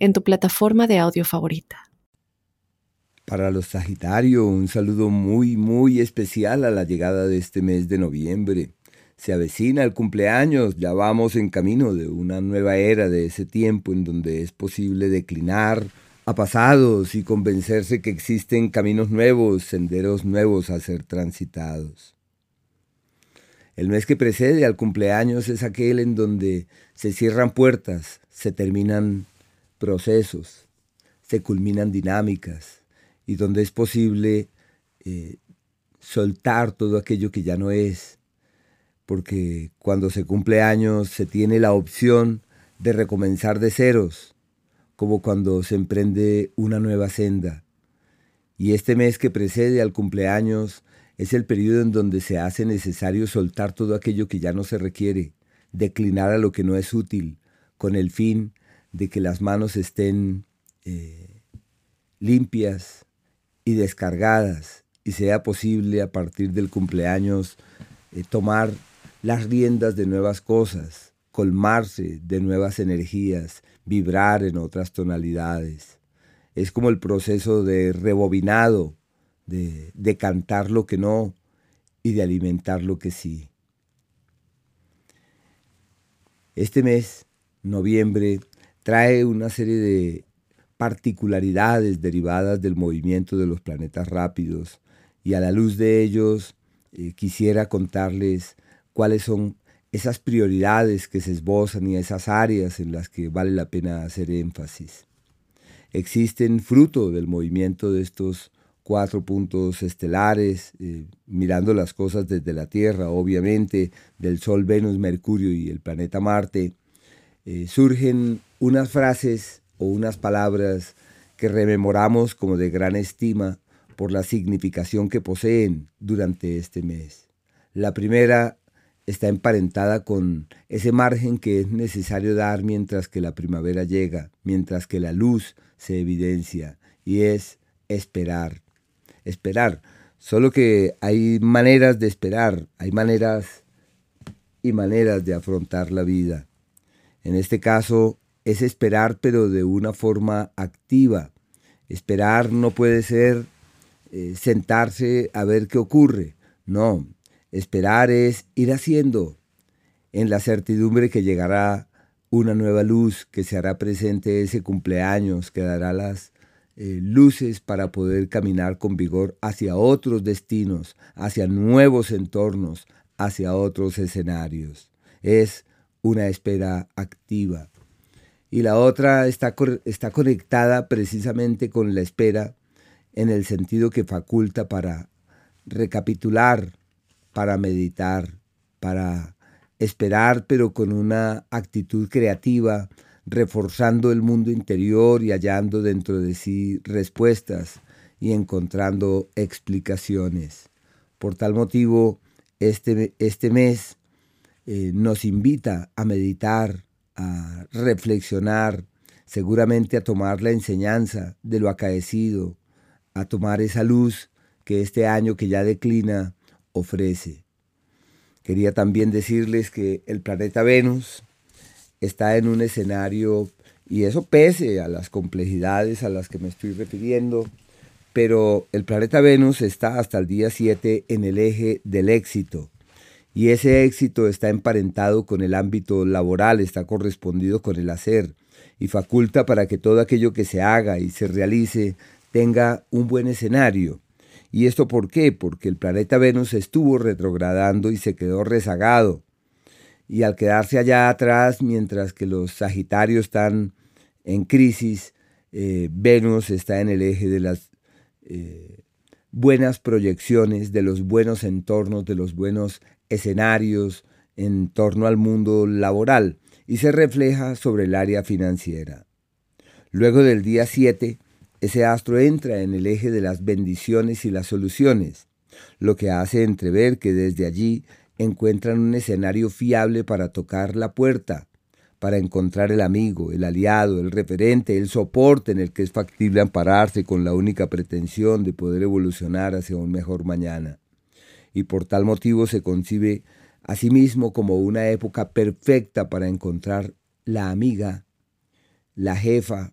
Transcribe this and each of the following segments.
en tu plataforma de audio favorita. Para los Sagitario, un saludo muy, muy especial a la llegada de este mes de noviembre. Se avecina el cumpleaños, ya vamos en camino de una nueva era de ese tiempo en donde es posible declinar a pasados y convencerse que existen caminos nuevos, senderos nuevos a ser transitados. El mes que precede al cumpleaños es aquel en donde se cierran puertas, se terminan procesos, se culminan dinámicas y donde es posible eh, soltar todo aquello que ya no es, porque cuando se cumple años se tiene la opción de recomenzar de ceros, como cuando se emprende una nueva senda. Y este mes que precede al cumpleaños es el periodo en donde se hace necesario soltar todo aquello que ya no se requiere, declinar a lo que no es útil, con el fin de que las manos estén eh, limpias y descargadas y sea posible a partir del cumpleaños eh, tomar las riendas de nuevas cosas, colmarse de nuevas energías, vibrar en otras tonalidades. Es como el proceso de rebobinado, de, de cantar lo que no y de alimentar lo que sí. Este mes, noviembre, trae una serie de particularidades derivadas del movimiento de los planetas rápidos y a la luz de ellos eh, quisiera contarles cuáles son esas prioridades que se esbozan y esas áreas en las que vale la pena hacer énfasis. Existen fruto del movimiento de estos cuatro puntos estelares, eh, mirando las cosas desde la Tierra, obviamente, del Sol, Venus, Mercurio y el planeta Marte, eh, surgen unas frases o unas palabras que rememoramos como de gran estima por la significación que poseen durante este mes. La primera está emparentada con ese margen que es necesario dar mientras que la primavera llega, mientras que la luz se evidencia, y es esperar. Esperar. Solo que hay maneras de esperar, hay maneras y maneras de afrontar la vida. En este caso, es esperar pero de una forma activa. Esperar no puede ser eh, sentarse a ver qué ocurre. No, esperar es ir haciendo en la certidumbre que llegará una nueva luz, que se hará presente ese cumpleaños, que dará las eh, luces para poder caminar con vigor hacia otros destinos, hacia nuevos entornos, hacia otros escenarios. Es una espera activa y la otra está, está conectada precisamente con la espera en el sentido que faculta para recapitular, para meditar, para esperar, pero con una actitud creativa, reforzando el mundo interior y hallando dentro de sí respuestas y encontrando explicaciones. Por tal motivo, este, este mes eh, nos invita a meditar, a reflexionar, seguramente a tomar la enseñanza de lo acaecido, a tomar esa luz que este año que ya declina ofrece. Quería también decirles que el planeta Venus está en un escenario, y eso pese a las complejidades a las que me estoy refiriendo, pero el planeta Venus está hasta el día 7 en el eje del éxito, y ese éxito está emparentado con el ámbito laboral, está correspondido con el hacer y faculta para que todo aquello que se haga y se realice tenga un buen escenario. ¿Y esto por qué? Porque el planeta Venus estuvo retrogradando y se quedó rezagado. Y al quedarse allá atrás, mientras que los Sagitarios están en crisis, eh, Venus está en el eje de las eh, buenas proyecciones, de los buenos entornos, de los buenos escenarios en torno al mundo laboral y se refleja sobre el área financiera. Luego del día 7, ese astro entra en el eje de las bendiciones y las soluciones, lo que hace entrever que desde allí encuentran un escenario fiable para tocar la puerta, para encontrar el amigo, el aliado, el referente, el soporte en el que es factible ampararse con la única pretensión de poder evolucionar hacia un mejor mañana. Y por tal motivo se concibe a sí mismo como una época perfecta para encontrar la amiga, la jefa,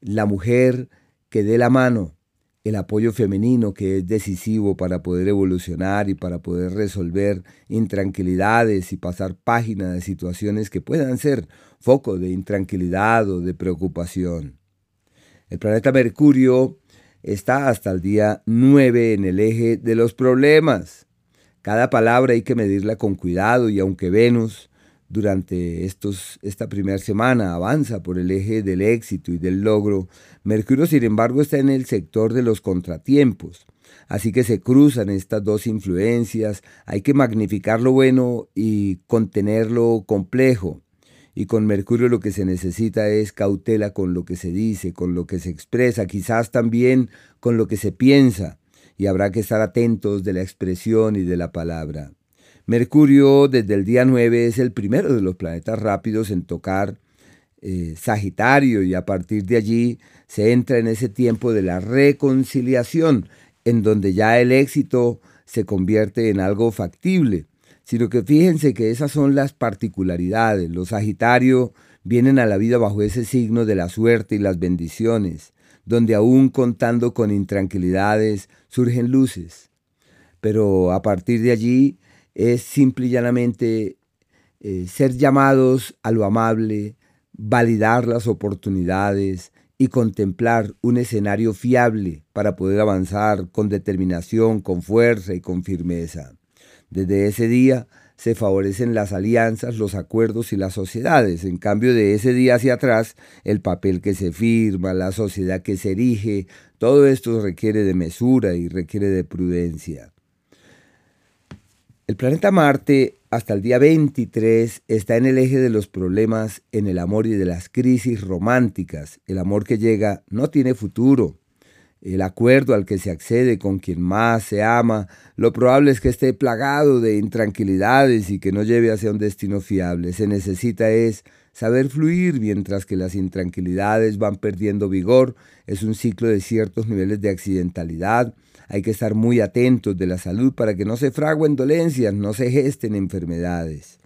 la mujer que dé la mano, el apoyo femenino que es decisivo para poder evolucionar y para poder resolver intranquilidades y pasar página de situaciones que puedan ser foco de intranquilidad o de preocupación. El planeta Mercurio está hasta el día 9 en el eje de los problemas. Cada palabra hay que medirla con cuidado y aunque Venus durante estos, esta primera semana avanza por el eje del éxito y del logro, Mercurio sin embargo está en el sector de los contratiempos. Así que se cruzan estas dos influencias, hay que magnificar lo bueno y contener lo complejo. Y con Mercurio lo que se necesita es cautela con lo que se dice, con lo que se expresa, quizás también con lo que se piensa, y habrá que estar atentos de la expresión y de la palabra. Mercurio desde el día 9 es el primero de los planetas rápidos en tocar eh, Sagitario y a partir de allí se entra en ese tiempo de la reconciliación, en donde ya el éxito se convierte en algo factible. Sino que fíjense que esas son las particularidades. Los Sagitario vienen a la vida bajo ese signo de la suerte y las bendiciones, donde aún contando con intranquilidades surgen luces. Pero a partir de allí es simple y llanamente eh, ser llamados a lo amable, validar las oportunidades y contemplar un escenario fiable para poder avanzar con determinación, con fuerza y con firmeza. Desde ese día se favorecen las alianzas, los acuerdos y las sociedades. En cambio, de ese día hacia atrás, el papel que se firma, la sociedad que se erige, todo esto requiere de mesura y requiere de prudencia. El planeta Marte hasta el día 23 está en el eje de los problemas en el amor y de las crisis románticas. El amor que llega no tiene futuro. El acuerdo al que se accede con quien más se ama, lo probable es que esté plagado de intranquilidades y que no lleve hacia un destino fiable. Se necesita es saber fluir mientras que las intranquilidades van perdiendo vigor. Es un ciclo de ciertos niveles de accidentalidad hay que estar muy atentos de la salud para que no se fraguen dolencias, no se gesten enfermedades.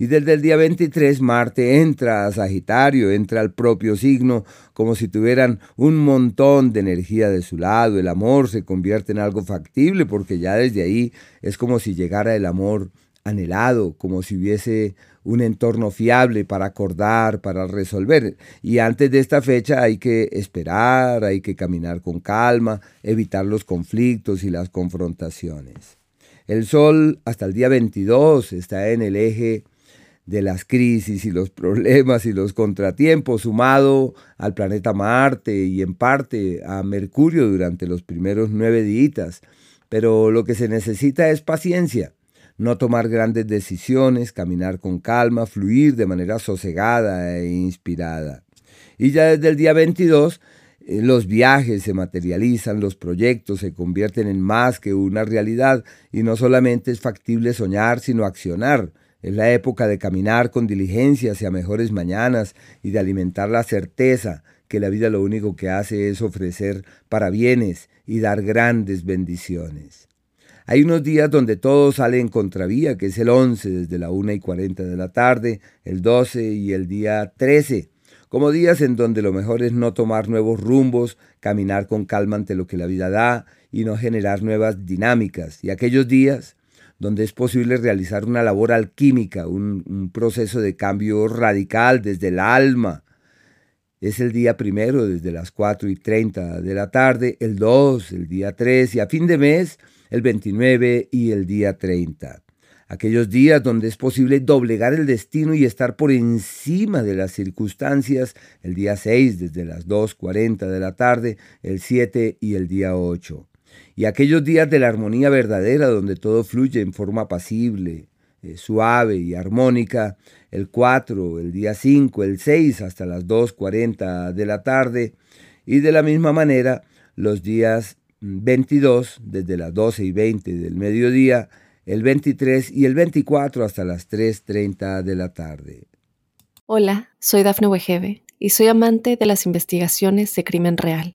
Y desde el día 23 Marte entra a Sagitario, entra al propio signo, como si tuvieran un montón de energía de su lado. El amor se convierte en algo factible porque ya desde ahí es como si llegara el amor anhelado, como si hubiese un entorno fiable para acordar, para resolver. Y antes de esta fecha hay que esperar, hay que caminar con calma, evitar los conflictos y las confrontaciones. El Sol hasta el día 22 está en el eje de las crisis y los problemas y los contratiempos, sumado al planeta Marte y en parte a Mercurio durante los primeros nueve días. Pero lo que se necesita es paciencia no tomar grandes decisiones, caminar con calma, fluir de manera sosegada e inspirada. Y ya desde el día 22 eh, los viajes se materializan, los proyectos se convierten en más que una realidad y no solamente es factible soñar, sino accionar. Es la época de caminar con diligencia hacia mejores mañanas y de alimentar la certeza que la vida lo único que hace es ofrecer para bienes y dar grandes bendiciones. Hay unos días donde todo sale en contravía, que es el 11 desde la 1 y 40 de la tarde, el 12 y el día 13, como días en donde lo mejor es no tomar nuevos rumbos, caminar con calma ante lo que la vida da y no generar nuevas dinámicas. Y aquellos días donde es posible realizar una labor alquímica, un, un proceso de cambio radical desde el alma, es el día primero desde las 4 y 30 de la tarde, el 2, el día 3 y a fin de mes el 29 y el día 30. Aquellos días donde es posible doblegar el destino y estar por encima de las circunstancias, el día 6 desde las 2.40 de la tarde, el 7 y el día 8. Y aquellos días de la armonía verdadera donde todo fluye en forma pasible, eh, suave y armónica, el 4, el día 5, el 6 hasta las 2.40 de la tarde y de la misma manera los días 22 desde las 12 y 20 del mediodía, el 23 y el 24 hasta las 3.30 de la tarde. Hola, soy Dafne Wegebe y soy amante de las investigaciones de crimen real.